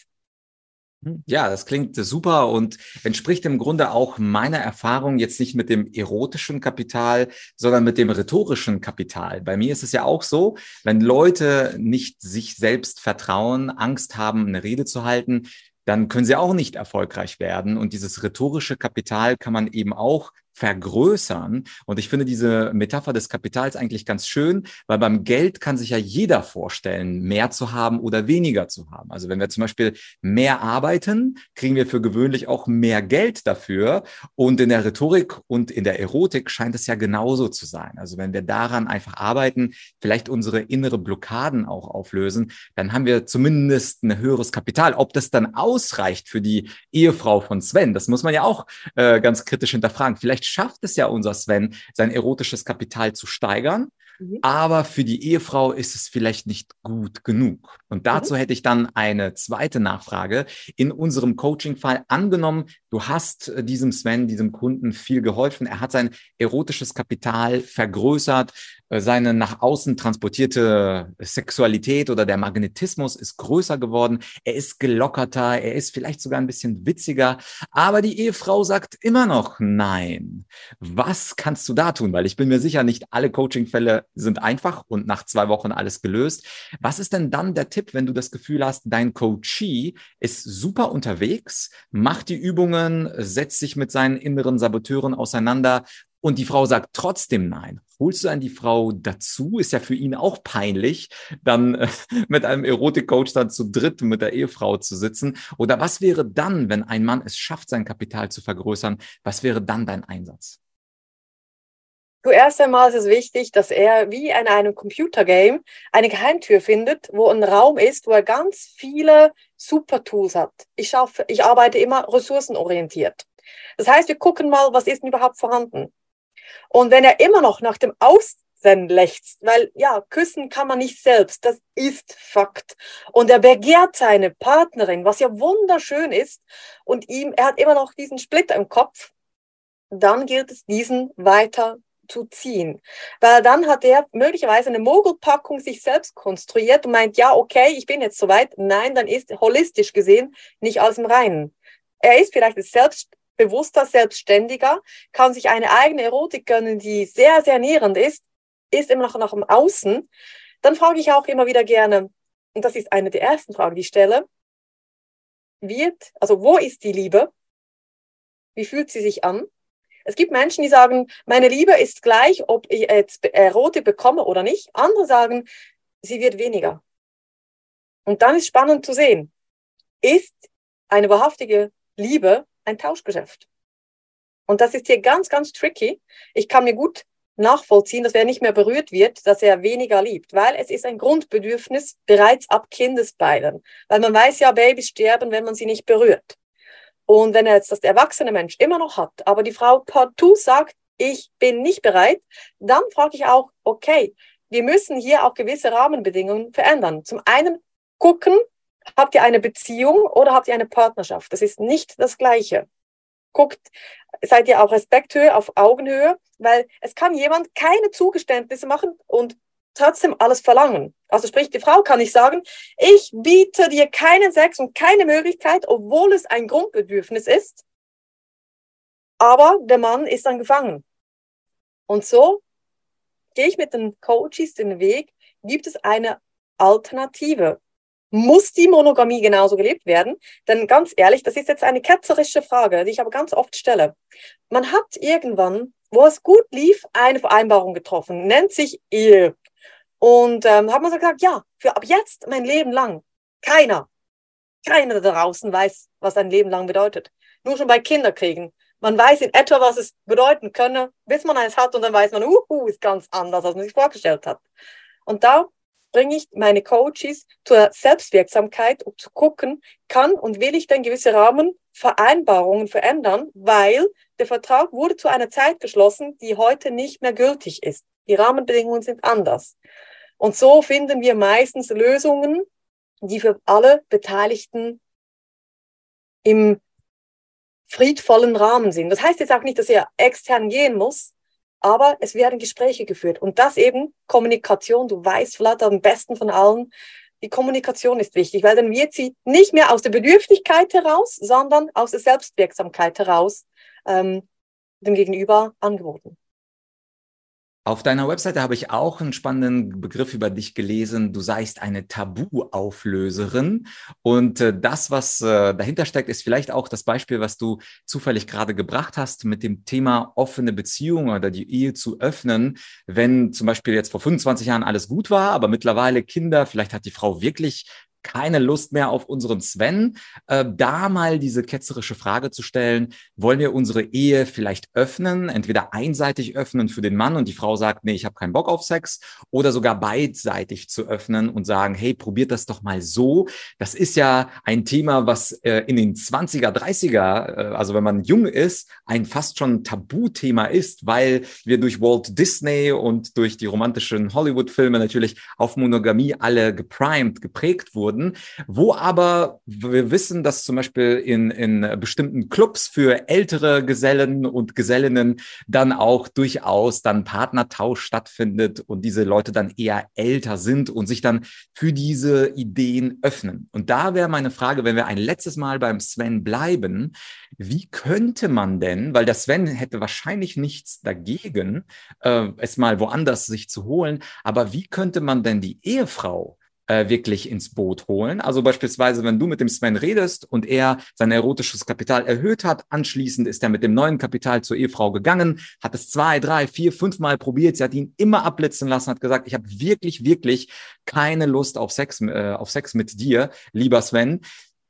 Ja, das klingt super und entspricht im Grunde auch meiner Erfahrung jetzt nicht mit dem erotischen Kapital, sondern mit dem rhetorischen Kapital. Bei mir ist es ja auch so, wenn Leute nicht sich selbst vertrauen, Angst haben, eine Rede zu halten, dann können sie auch nicht erfolgreich werden. Und dieses rhetorische Kapital kann man eben auch vergrößern. Und ich finde diese Metapher des Kapitals eigentlich ganz schön, weil beim Geld kann sich ja jeder vorstellen, mehr zu haben oder weniger zu haben. Also wenn wir zum Beispiel mehr arbeiten, kriegen wir für gewöhnlich auch mehr Geld dafür. Und in der Rhetorik und in der Erotik scheint es ja genauso zu sein. Also wenn wir daran einfach arbeiten, vielleicht unsere innere Blockaden auch auflösen, dann haben wir zumindest ein höheres Kapital. Ob das dann ausreicht für die Ehefrau von Sven, das muss man ja auch äh, ganz kritisch hinterfragen. Vielleicht schafft es ja unser Sven, sein erotisches Kapital zu steigern. Mhm. Aber für die Ehefrau ist es vielleicht nicht gut genug. Und dazu mhm. hätte ich dann eine zweite Nachfrage. In unserem Coaching-Fall angenommen, du hast äh, diesem Sven, diesem Kunden viel geholfen. Er hat sein erotisches Kapital vergrößert. Äh, seine nach außen transportierte Sexualität oder der Magnetismus ist größer geworden. Er ist gelockerter. Er ist vielleicht sogar ein bisschen witziger. Aber die Ehefrau sagt immer noch nein. Was kannst du da tun? Weil ich bin mir sicher, nicht alle Coaching-Fälle sind einfach und nach zwei Wochen alles gelöst. Was ist denn dann der Tipp, wenn du das Gefühl hast, dein Coachee ist super unterwegs, macht die Übungen, setzt sich mit seinen inneren Saboteuren auseinander und die Frau sagt trotzdem nein. Holst du dann die Frau dazu? Ist ja für ihn auch peinlich, dann äh, mit einem Erotikcoach dann zu dritt mit der Ehefrau zu sitzen. Oder was wäre dann, wenn ein Mann es schafft, sein Kapital zu vergrößern? Was wäre dann dein Einsatz? Zuerst einmal ist es wichtig, dass er wie in einem Computergame eine Geheimtür findet, wo ein Raum ist, wo er ganz viele Super-Tools hat. Ich, schaffe, ich arbeite immer ressourcenorientiert. Das heißt, wir gucken mal, was ist denn überhaupt vorhanden. Und wenn er immer noch nach dem Aussehen lechzt, weil ja, küssen kann man nicht selbst, das ist Fakt. Und er begehrt seine Partnerin, was ja wunderschön ist, und ihm, er hat immer noch diesen Splitter im Kopf, dann gilt es, diesen weiter zu ziehen. Weil dann hat er möglicherweise eine Mogelpackung sich selbst konstruiert und meint, ja, okay, ich bin jetzt soweit. Nein, dann ist holistisch gesehen nicht alles im Reinen. Er ist vielleicht selbstbewusster, selbstständiger, kann sich eine eigene Erotik gönnen, die sehr, sehr nährend ist, ist immer noch nach dem Außen. Dann frage ich auch immer wieder gerne, und das ist eine der ersten Fragen, die ich stelle, wird, also wo ist die Liebe? Wie fühlt sie sich an? Es gibt Menschen, die sagen, meine Liebe ist gleich, ob ich jetzt Erotik bekomme oder nicht. Andere sagen, sie wird weniger. Und dann ist spannend zu sehen, ist eine wahrhaftige Liebe ein Tauschgeschäft? Und das ist hier ganz, ganz tricky. Ich kann mir gut nachvollziehen, dass wer nicht mehr berührt wird, dass er weniger liebt, weil es ist ein Grundbedürfnis bereits ab Kindesbeinen. Weil man weiß ja, Babys sterben, wenn man sie nicht berührt. Und wenn er jetzt das erwachsene Mensch immer noch hat, aber die Frau partout sagt, ich bin nicht bereit, dann frage ich auch, okay, wir müssen hier auch gewisse Rahmenbedingungen verändern. Zum einen gucken, habt ihr eine Beziehung oder habt ihr eine Partnerschaft? Das ist nicht das Gleiche. Guckt, seid ihr auf Respekthöhe, auf Augenhöhe, weil es kann jemand keine Zugeständnisse machen und trotzdem alles verlangen. Also sprich, die Frau kann nicht sagen, ich biete dir keinen Sex und keine Möglichkeit, obwohl es ein Grundbedürfnis ist. Aber der Mann ist dann gefangen. Und so gehe ich mit den Coaches den Weg, gibt es eine Alternative. Muss die Monogamie genauso gelebt werden? Denn ganz ehrlich, das ist jetzt eine ketzerische Frage, die ich aber ganz oft stelle. Man hat irgendwann, wo es gut lief, eine Vereinbarung getroffen, nennt sich Ehe. Und ähm, hat man so gesagt, ja, für ab jetzt mein Leben lang. Keiner, keiner da draußen weiß, was ein Leben lang bedeutet. Nur schon bei Kinderkriegen. Man weiß in etwa, was es bedeuten könne, bis man eins hat und dann weiß man, uh, ist ganz anders, als man sich vorgestellt hat. Und da bringe ich meine Coaches zur Selbstwirksamkeit, um zu gucken, kann und will ich denn gewisse Rahmenvereinbarungen verändern, weil der Vertrag wurde zu einer Zeit geschlossen, die heute nicht mehr gültig ist. Die Rahmenbedingungen sind anders. Und so finden wir meistens Lösungen, die für alle Beteiligten im friedvollen Rahmen sind. Das heißt jetzt auch nicht, dass er extern gehen muss, aber es werden Gespräche geführt. Und das eben Kommunikation, du weißt vielleicht am besten von allen, die Kommunikation ist wichtig, weil dann wird sie nicht mehr aus der Bedürftigkeit heraus, sondern aus der Selbstwirksamkeit heraus ähm, dem Gegenüber angeboten. Auf deiner Webseite habe ich auch einen spannenden Begriff über dich gelesen. Du seist eine Tabuauflöserin. Und äh, das, was äh, dahinter steckt, ist vielleicht auch das Beispiel, was du zufällig gerade gebracht hast mit dem Thema offene Beziehung oder die Ehe zu öffnen. Wenn zum Beispiel jetzt vor 25 Jahren alles gut war, aber mittlerweile Kinder, vielleicht hat die Frau wirklich keine Lust mehr auf unseren Sven, äh, da mal diese ketzerische Frage zu stellen, wollen wir unsere Ehe vielleicht öffnen, entweder einseitig öffnen für den Mann und die Frau sagt, nee, ich habe keinen Bock auf Sex, oder sogar beidseitig zu öffnen und sagen, hey, probiert das doch mal so. Das ist ja ein Thema, was äh, in den 20er, 30er, äh, also wenn man jung ist, ein fast schon Tabuthema ist, weil wir durch Walt Disney und durch die romantischen Hollywood-Filme natürlich auf Monogamie alle geprimed, geprägt wurden wurden, wo aber wir wissen, dass zum Beispiel in, in bestimmten Clubs für ältere Gesellen und Gesellinnen dann auch durchaus dann Partnertausch stattfindet und diese Leute dann eher älter sind und sich dann für diese Ideen öffnen. Und da wäre meine Frage, wenn wir ein letztes Mal beim Sven bleiben, wie könnte man denn, weil der Sven hätte wahrscheinlich nichts dagegen, äh, es mal woanders sich zu holen, aber wie könnte man denn die Ehefrau äh, wirklich ins Boot holen. Also beispielsweise, wenn du mit dem Sven redest und er sein erotisches Kapital erhöht hat, anschließend ist er mit dem neuen Kapital zur Ehefrau gegangen, hat es zwei, drei, vier, fünf Mal probiert, sie hat ihn immer abblitzen lassen, hat gesagt, ich habe wirklich, wirklich keine Lust auf Sex, äh, auf Sex mit dir, lieber Sven.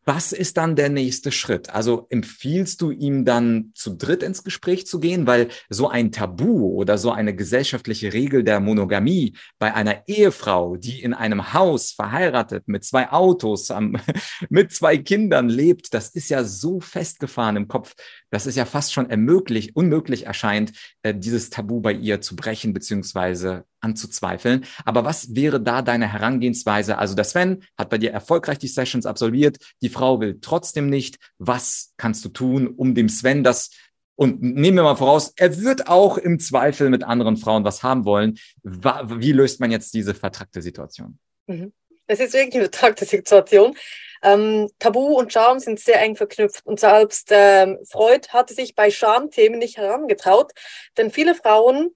Was ist dann der nächste Schritt? Also empfiehlst du ihm dann zu dritt ins Gespräch zu gehen, weil so ein Tabu oder so eine gesellschaftliche Regel der Monogamie bei einer Ehefrau, die in einem Haus verheiratet mit zwei Autos, mit zwei Kindern lebt, das ist ja so festgefahren im Kopf, dass es ja fast schon ermöglich, unmöglich erscheint, äh, dieses Tabu bei ihr zu brechen beziehungsweise anzuzweifeln. Aber was wäre da deine Herangehensweise? Also der Sven hat bei dir erfolgreich die Sessions absolviert, die Frau will trotzdem nicht. Was kannst du tun, um dem Sven das Und nehmen wir mal voraus, er wird auch im Zweifel mit anderen Frauen was haben wollen. Wie löst man jetzt diese vertrackte Situation? Mhm. Es ist wirklich eine vertrackte Situation. Ähm, Tabu und Charme sind sehr eng verknüpft und selbst ähm, Freud hatte sich bei Schamthemen nicht herangetraut, denn viele Frauen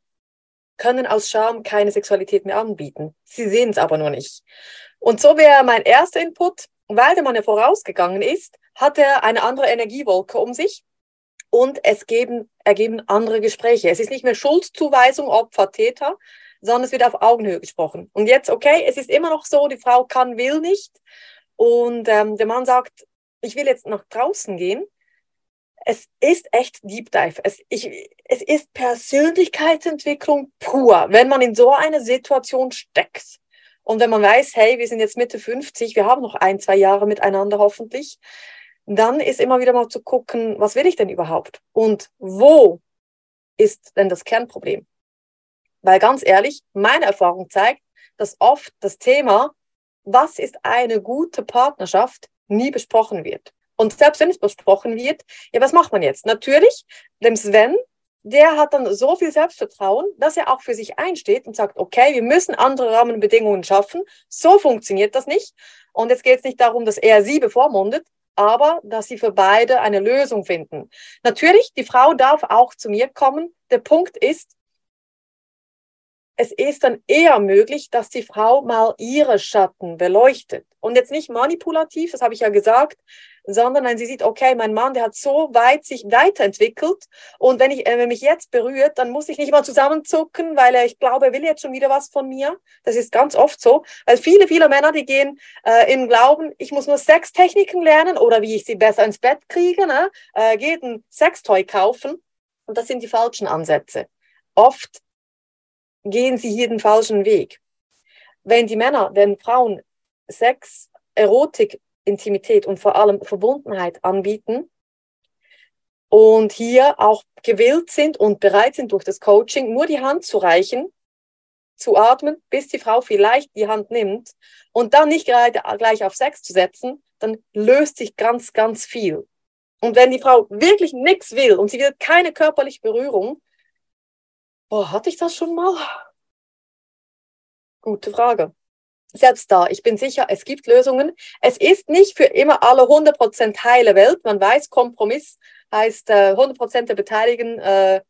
können aus Scham keine Sexualität mehr anbieten. Sie sehen es aber nur nicht. Und so wäre mein erster Input, weil der Mann ja vorausgegangen ist, hat er eine andere Energiewolke um sich und es geben, ergeben andere Gespräche. Es ist nicht mehr Schuldzuweisung, Opfer, Täter, sondern es wird auf Augenhöhe gesprochen. Und jetzt, okay, es ist immer noch so, die Frau kann, will nicht. Und ähm, der Mann sagt, ich will jetzt nach draußen gehen. Es ist echt Deep Dive. Es, ich, es ist Persönlichkeitsentwicklung pur, wenn man in so einer Situation steckt. Und wenn man weiß, hey, wir sind jetzt Mitte 50, wir haben noch ein, zwei Jahre miteinander hoffentlich, dann ist immer wieder mal zu gucken, was will ich denn überhaupt? Und wo ist denn das Kernproblem? Weil ganz ehrlich, meine Erfahrung zeigt, dass oft das Thema, was ist eine gute Partnerschaft, nie besprochen wird. Und selbst wenn es besprochen wird, ja, was macht man jetzt? Natürlich, dem Sven, der hat dann so viel Selbstvertrauen, dass er auch für sich einsteht und sagt, okay, wir müssen andere Rahmenbedingungen schaffen. So funktioniert das nicht. Und jetzt geht es nicht darum, dass er sie bevormundet, aber dass sie für beide eine Lösung finden. Natürlich, die Frau darf auch zu mir kommen. Der Punkt ist, es ist dann eher möglich, dass die Frau mal ihre Schatten beleuchtet. Und jetzt nicht manipulativ, das habe ich ja gesagt, sondern wenn sie sieht, okay, mein Mann, der hat so weit sich weiterentwickelt und wenn, ich, äh, wenn mich jetzt berührt, dann muss ich nicht mal zusammenzucken, weil er, ich glaube, er will jetzt schon wieder was von mir. Das ist ganz oft so, weil viele, viele Männer, die gehen äh, im Glauben, ich muss nur Sextechniken lernen oder wie ich sie besser ins Bett kriege, ne? äh, geht ein Sextoy kaufen und das sind die falschen Ansätze. Oft gehen sie hier den falschen Weg. Wenn die Männer den Frauen Sex, Erotik, Intimität und vor allem Verbundenheit anbieten und hier auch gewillt sind und bereit sind, durch das Coaching nur die Hand zu reichen, zu atmen, bis die Frau vielleicht die Hand nimmt und dann nicht gerade gleich auf Sex zu setzen, dann löst sich ganz, ganz viel. Und wenn die Frau wirklich nichts will und sie will keine körperliche Berührung, Boah, hatte ich das schon mal? Gute Frage. Selbst da, ich bin sicher, es gibt Lösungen. Es ist nicht für immer alle 100% heile Welt. Man weiß, Kompromiss heißt, äh, 100% der Beteiligten äh,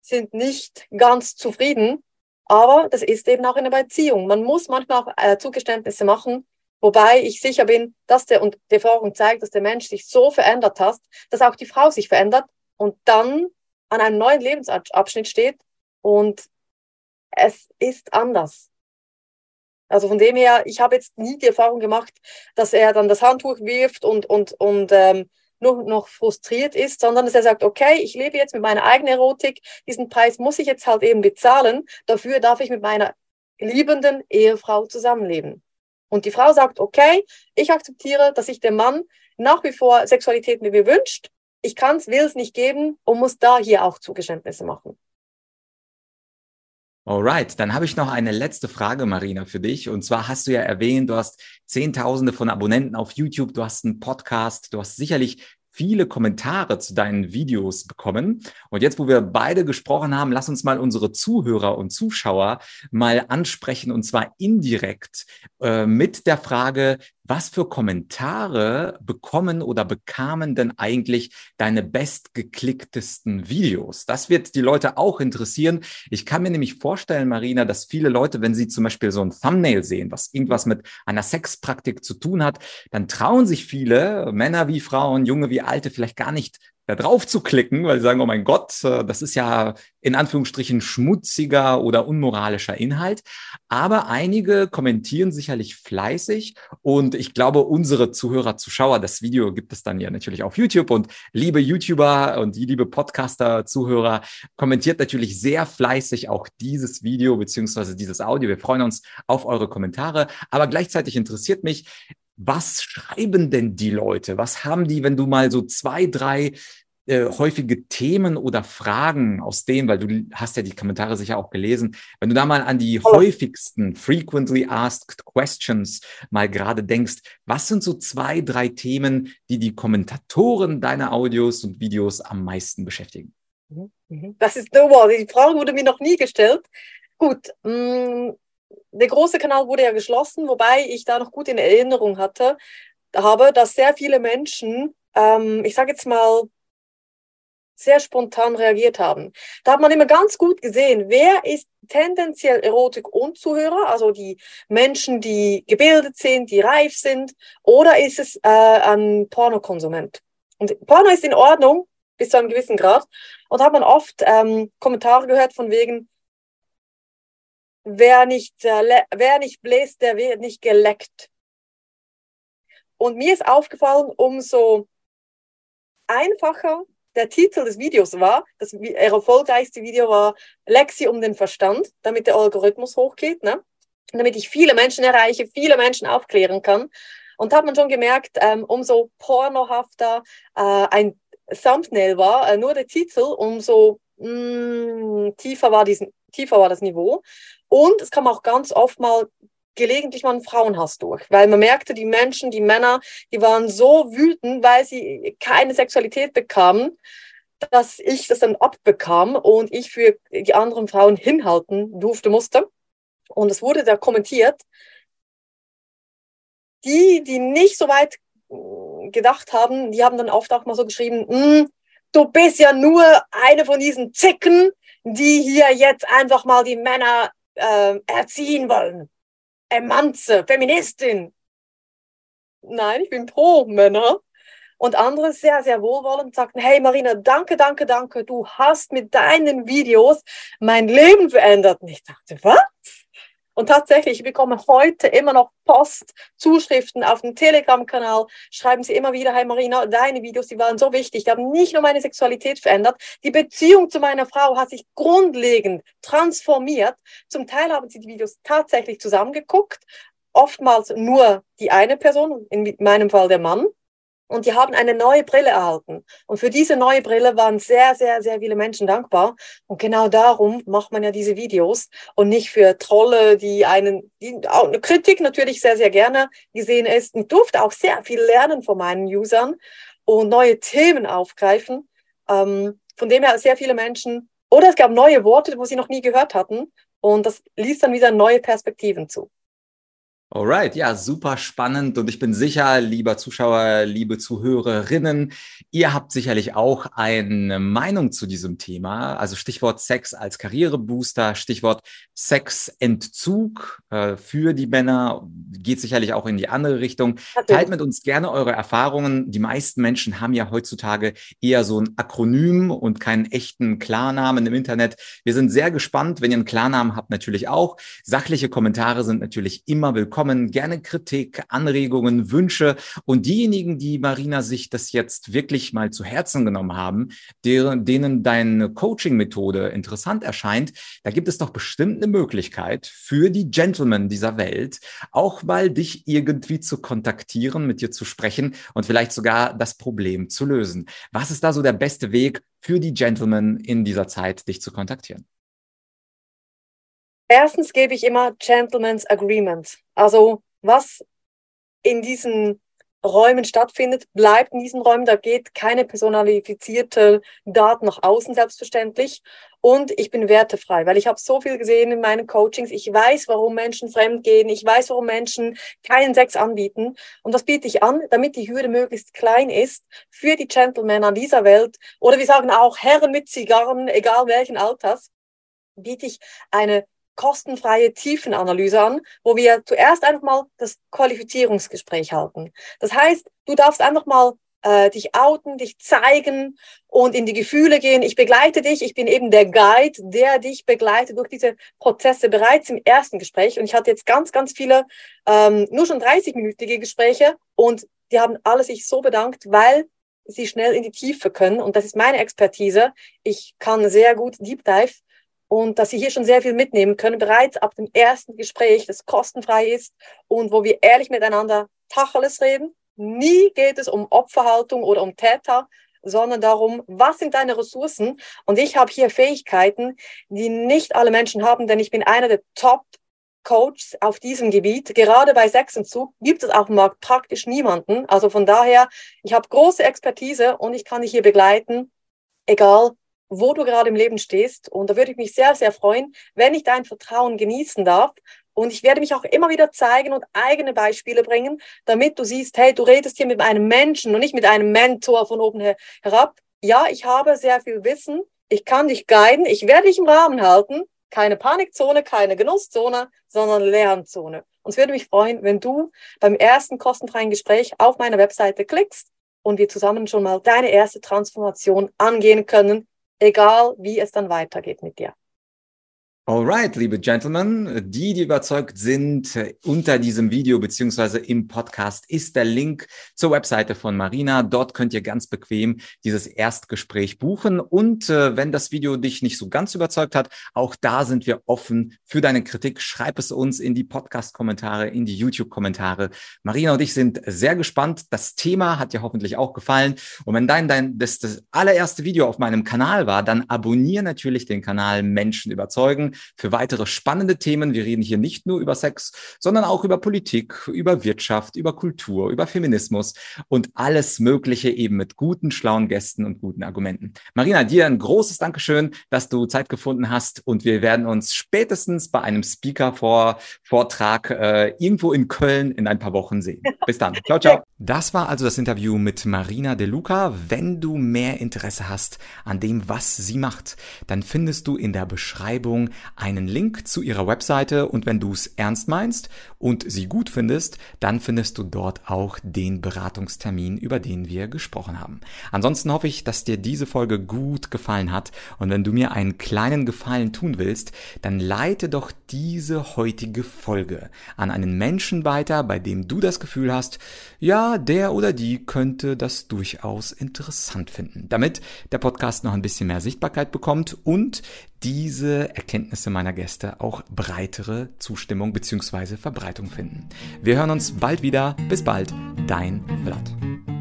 sind nicht ganz zufrieden. Aber das ist eben auch in der Beziehung. Man muss manchmal auch äh, Zugeständnisse machen, wobei ich sicher bin, dass der, und die Erfahrung zeigt, dass der Mensch sich so verändert hat, dass auch die Frau sich verändert und dann an einem neuen Lebensabschnitt steht, und es ist anders. Also von dem her, ich habe jetzt nie die Erfahrung gemacht, dass er dann das Handtuch wirft und, und, und ähm, nur noch frustriert ist, sondern dass er sagt, okay, ich lebe jetzt mit meiner eigenen Erotik, diesen Preis muss ich jetzt halt eben bezahlen, dafür darf ich mit meiner liebenden Ehefrau zusammenleben. Und die Frau sagt, okay, ich akzeptiere, dass sich der Mann nach wie vor Sexualität mit mir wünscht, ich kann es, will es nicht geben und muss da hier auch Zugeständnisse machen. Alright, dann habe ich noch eine letzte Frage, Marina, für dich. Und zwar hast du ja erwähnt, du hast Zehntausende von Abonnenten auf YouTube, du hast einen Podcast, du hast sicherlich viele Kommentare zu deinen Videos bekommen. Und jetzt, wo wir beide gesprochen haben, lass uns mal unsere Zuhörer und Zuschauer mal ansprechen und zwar indirekt äh, mit der Frage, was für Kommentare bekommen oder bekamen denn eigentlich deine bestgeklicktesten Videos? Das wird die Leute auch interessieren. Ich kann mir nämlich vorstellen, Marina, dass viele Leute, wenn sie zum Beispiel so ein Thumbnail sehen, was irgendwas mit einer Sexpraktik zu tun hat, dann trauen sich viele, Männer wie Frauen, Junge wie Alte, vielleicht gar nicht da drauf zu klicken, weil sie sagen, oh mein Gott, äh, das ist ja in Anführungsstrichen schmutziger oder unmoralischer Inhalt. Aber einige kommentieren sicherlich fleißig und ich glaube, unsere Zuhörer, Zuschauer, das Video gibt es dann ja natürlich auf YouTube und liebe YouTuber und die liebe Podcaster, Zuhörer, kommentiert natürlich sehr fleißig auch dieses Video beziehungsweise dieses Audio. Wir freuen uns auf eure Kommentare, aber gleichzeitig interessiert mich, was schreiben denn die Leute? Was haben die, wenn du mal so zwei, drei äh, häufige Themen oder Fragen aus denen, weil du hast ja die Kommentare sicher auch gelesen, wenn du da mal an die oh. häufigsten frequently asked questions mal gerade denkst, was sind so zwei, drei Themen, die die Kommentatoren deiner Audios und Videos am meisten beschäftigen? Mhm, mhm. Das ist, wow, die Frage wurde mir noch nie gestellt. Gut, mh, mm, der große Kanal wurde ja geschlossen, wobei ich da noch gut in Erinnerung hatte, habe, dass sehr viele Menschen, ähm, ich sage jetzt mal, sehr spontan reagiert haben. Da hat man immer ganz gut gesehen, wer ist tendenziell Erotik-Unzuhörer, also die Menschen, die gebildet sind, die reif sind, oder ist es äh, ein Pornokonsument? Und Porno ist in Ordnung bis zu einem gewissen Grad. Und hat man oft ähm, Kommentare gehört von wegen, wer nicht, äh, wer nicht bläst, der wird nicht geleckt. Und mir ist aufgefallen, umso einfacher der Titel des Videos war, das erfolgreichste Video war Lexi um den Verstand, damit der Algorithmus hochgeht, ne? damit ich viele Menschen erreiche, viele Menschen aufklären kann. Und hat man schon gemerkt, ähm, umso pornohafter äh, ein Thumbnail war, äh, nur der Titel, umso mh, mm, tiefer, war diesen, tiefer war das Niveau. Und es kam auch ganz oft mal gelegentlich mal einen Frauenhass durch, weil man merkte, die Menschen, die Männer, die waren so wütend, weil sie keine Sexualität bekamen, dass ich das dann abbekam und ich für die anderen Frauen hinhalten durfte, musste. Und es wurde da kommentiert. Die, die nicht so weit äh, gedacht haben, die haben dann oft auch mal so geschrieben, hm, du bist ja nur eine von diesen Zicken, die hier jetzt einfach mal die Männer äh, erziehen wollen. Emanze, Feministin. Nein, ich bin pro Männer. Und andere sehr, sehr wohlwollend sagten, hey Marina, danke, danke, danke, du hast mit deinen Videos mein Leben verändert. Und ich dachte, was? Und tatsächlich, ich bekomme heute immer noch Post, Zuschriften auf dem Telegram-Kanal, schreiben sie immer wieder, hey Marina, deine Videos, die waren so wichtig, die haben nicht nur meine Sexualität verändert, die Beziehung zu meiner Frau hat sich grundlegend transformiert. Zum Teil haben sie die Videos tatsächlich zusammengeguckt, oftmals nur die eine Person, in meinem Fall der Mann, und die haben eine neue Brille erhalten. Und für diese neue Brille waren sehr, sehr, sehr viele Menschen dankbar. Und genau darum macht man ja diese Videos und nicht für Trolle, die einen, die auch eine Kritik natürlich sehr, sehr gerne gesehen ist. Ich durfte auch sehr viel lernen von meinen Usern und neue Themen aufgreifen. Ähm, von dem her sehr viele Menschen, oder es gab neue Worte, wo sie noch nie gehört hatten. Und das ließ dann wieder neue Perspektiven zu. Alright, ja, super spannend und ich bin sicher, lieber Zuschauer, liebe Zuhörerinnen, ihr habt sicherlich auch eine Meinung zu diesem Thema. Also Stichwort Sex als Karrierebooster, Stichwort Sexentzug äh, für die Männer, geht sicherlich auch in die andere Richtung. Teilt mit uns gerne eure Erfahrungen. Die meisten Menschen haben ja heutzutage eher so ein Akronym und keinen echten Klarnamen im Internet. Wir sind sehr gespannt, wenn ihr einen Klarnamen habt, natürlich auch. Sachliche Kommentare sind natürlich immer willkommen kommen gerne Kritik, Anregungen, Wünsche und diejenigen, die Marina sich das jetzt wirklich mal zu Herzen genommen haben, deren, denen deine Coaching-Methode interessant erscheint, da gibt es doch bestimmt eine Möglichkeit für die Gentlemen dieser Welt, auch mal dich irgendwie zu kontaktieren, mit dir zu sprechen und vielleicht sogar das Problem zu lösen. Was ist da so der beste Weg für die Gentlemen in dieser Zeit, dich zu kontaktieren? Erstens gebe ich immer Gentleman's Agreement. Also was in diesen Räumen stattfindet, bleibt in diesen Räumen. Da geht keine personalifizierte Daten nach außen, selbstverständlich. Und ich bin wertefrei, weil ich habe so viel gesehen in meinen Coachings. Ich weiß, warum Menschen fremd gehen. Ich weiß, warum Menschen keinen Sex anbieten. Und das biete ich an, damit die Hürde möglichst klein ist für die Gentlemen an dieser Welt. Oder wir sagen auch Herren mit Zigarren, egal welchen Alters, biete ich eine kostenfreie Tiefenanalyse an, wo wir zuerst einfach mal das Qualifizierungsgespräch halten. Das heißt, du darfst einfach mal äh, dich outen, dich zeigen und in die Gefühle gehen. Ich begleite dich, ich bin eben der Guide, der dich begleitet durch diese Prozesse bereits im ersten Gespräch. Und ich hatte jetzt ganz, ganz viele, ähm, nur schon 30-minütige Gespräche und die haben alle sich so bedankt, weil sie schnell in die Tiefe können. Und das ist meine Expertise. Ich kann sehr gut Deep Dive und dass Sie hier schon sehr viel mitnehmen können, bereits ab dem ersten Gespräch, das kostenfrei ist und wo wir ehrlich miteinander Tacheles reden. Nie geht es um Opferhaltung oder um Täter, sondern darum, was sind deine Ressourcen? Und ich habe hier Fähigkeiten, die nicht alle Menschen haben, denn ich bin einer der Top Coaches auf diesem Gebiet. Gerade bei Sexentzug gibt es auf dem Markt praktisch niemanden. Also von daher, ich habe große Expertise und ich kann dich hier begleiten, egal wo du gerade im Leben stehst. Und da würde ich mich sehr, sehr freuen, wenn ich dein Vertrauen genießen darf. Und ich werde mich auch immer wieder zeigen und eigene Beispiele bringen, damit du siehst, hey, du redest hier mit einem Menschen und nicht mit einem Mentor von oben her herab. Ja, ich habe sehr viel Wissen. Ich kann dich guiden. Ich werde dich im Rahmen halten. Keine Panikzone, keine Genusszone, sondern Lernzone. Und es würde mich freuen, wenn du beim ersten kostenfreien Gespräch auf meiner Webseite klickst und wir zusammen schon mal deine erste Transformation angehen können, egal wie es dann weitergeht mit dir. Alright, liebe Gentlemen, die, die überzeugt sind, unter diesem Video beziehungsweise im Podcast ist der Link zur Webseite von Marina. Dort könnt ihr ganz bequem dieses Erstgespräch buchen. Und äh, wenn das Video dich nicht so ganz überzeugt hat, auch da sind wir offen für deine Kritik. Schreib es uns in die Podcast-Kommentare, in die YouTube-Kommentare. Marina und ich sind sehr gespannt. Das Thema hat dir hoffentlich auch gefallen. Und wenn dein, dein das, das allererste Video auf meinem Kanal war, dann abonniere natürlich den Kanal Menschen überzeugen für weitere spannende Themen. Wir reden hier nicht nur über Sex, sondern auch über Politik, über Wirtschaft, über Kultur, über Feminismus und alles Mögliche eben mit guten, schlauen Gästen und guten Argumenten. Marina, dir ein großes Dankeschön, dass du Zeit gefunden hast und wir werden uns spätestens bei einem Speaker-Vortrag äh, irgendwo in Köln in ein paar Wochen sehen. Bis dann. Ciao, ciao. Das war also das Interview mit Marina De Luca. Wenn du mehr Interesse hast an dem, was sie macht, dann findest du in der Beschreibung einen Link zu ihrer Webseite und wenn du es ernst meinst und sie gut findest, dann findest du dort auch den Beratungstermin, über den wir gesprochen haben. Ansonsten hoffe ich, dass dir diese Folge gut gefallen hat und wenn du mir einen kleinen Gefallen tun willst, dann leite doch diese heutige Folge an einen Menschen weiter, bei dem du das Gefühl hast, ja, der oder die könnte das durchaus interessant finden, damit der Podcast noch ein bisschen mehr Sichtbarkeit bekommt und diese Erkenntnisse meiner Gäste auch breitere Zustimmung bzw. Verbreitung finden. Wir hören uns bald wieder. Bis bald, dein Vlad.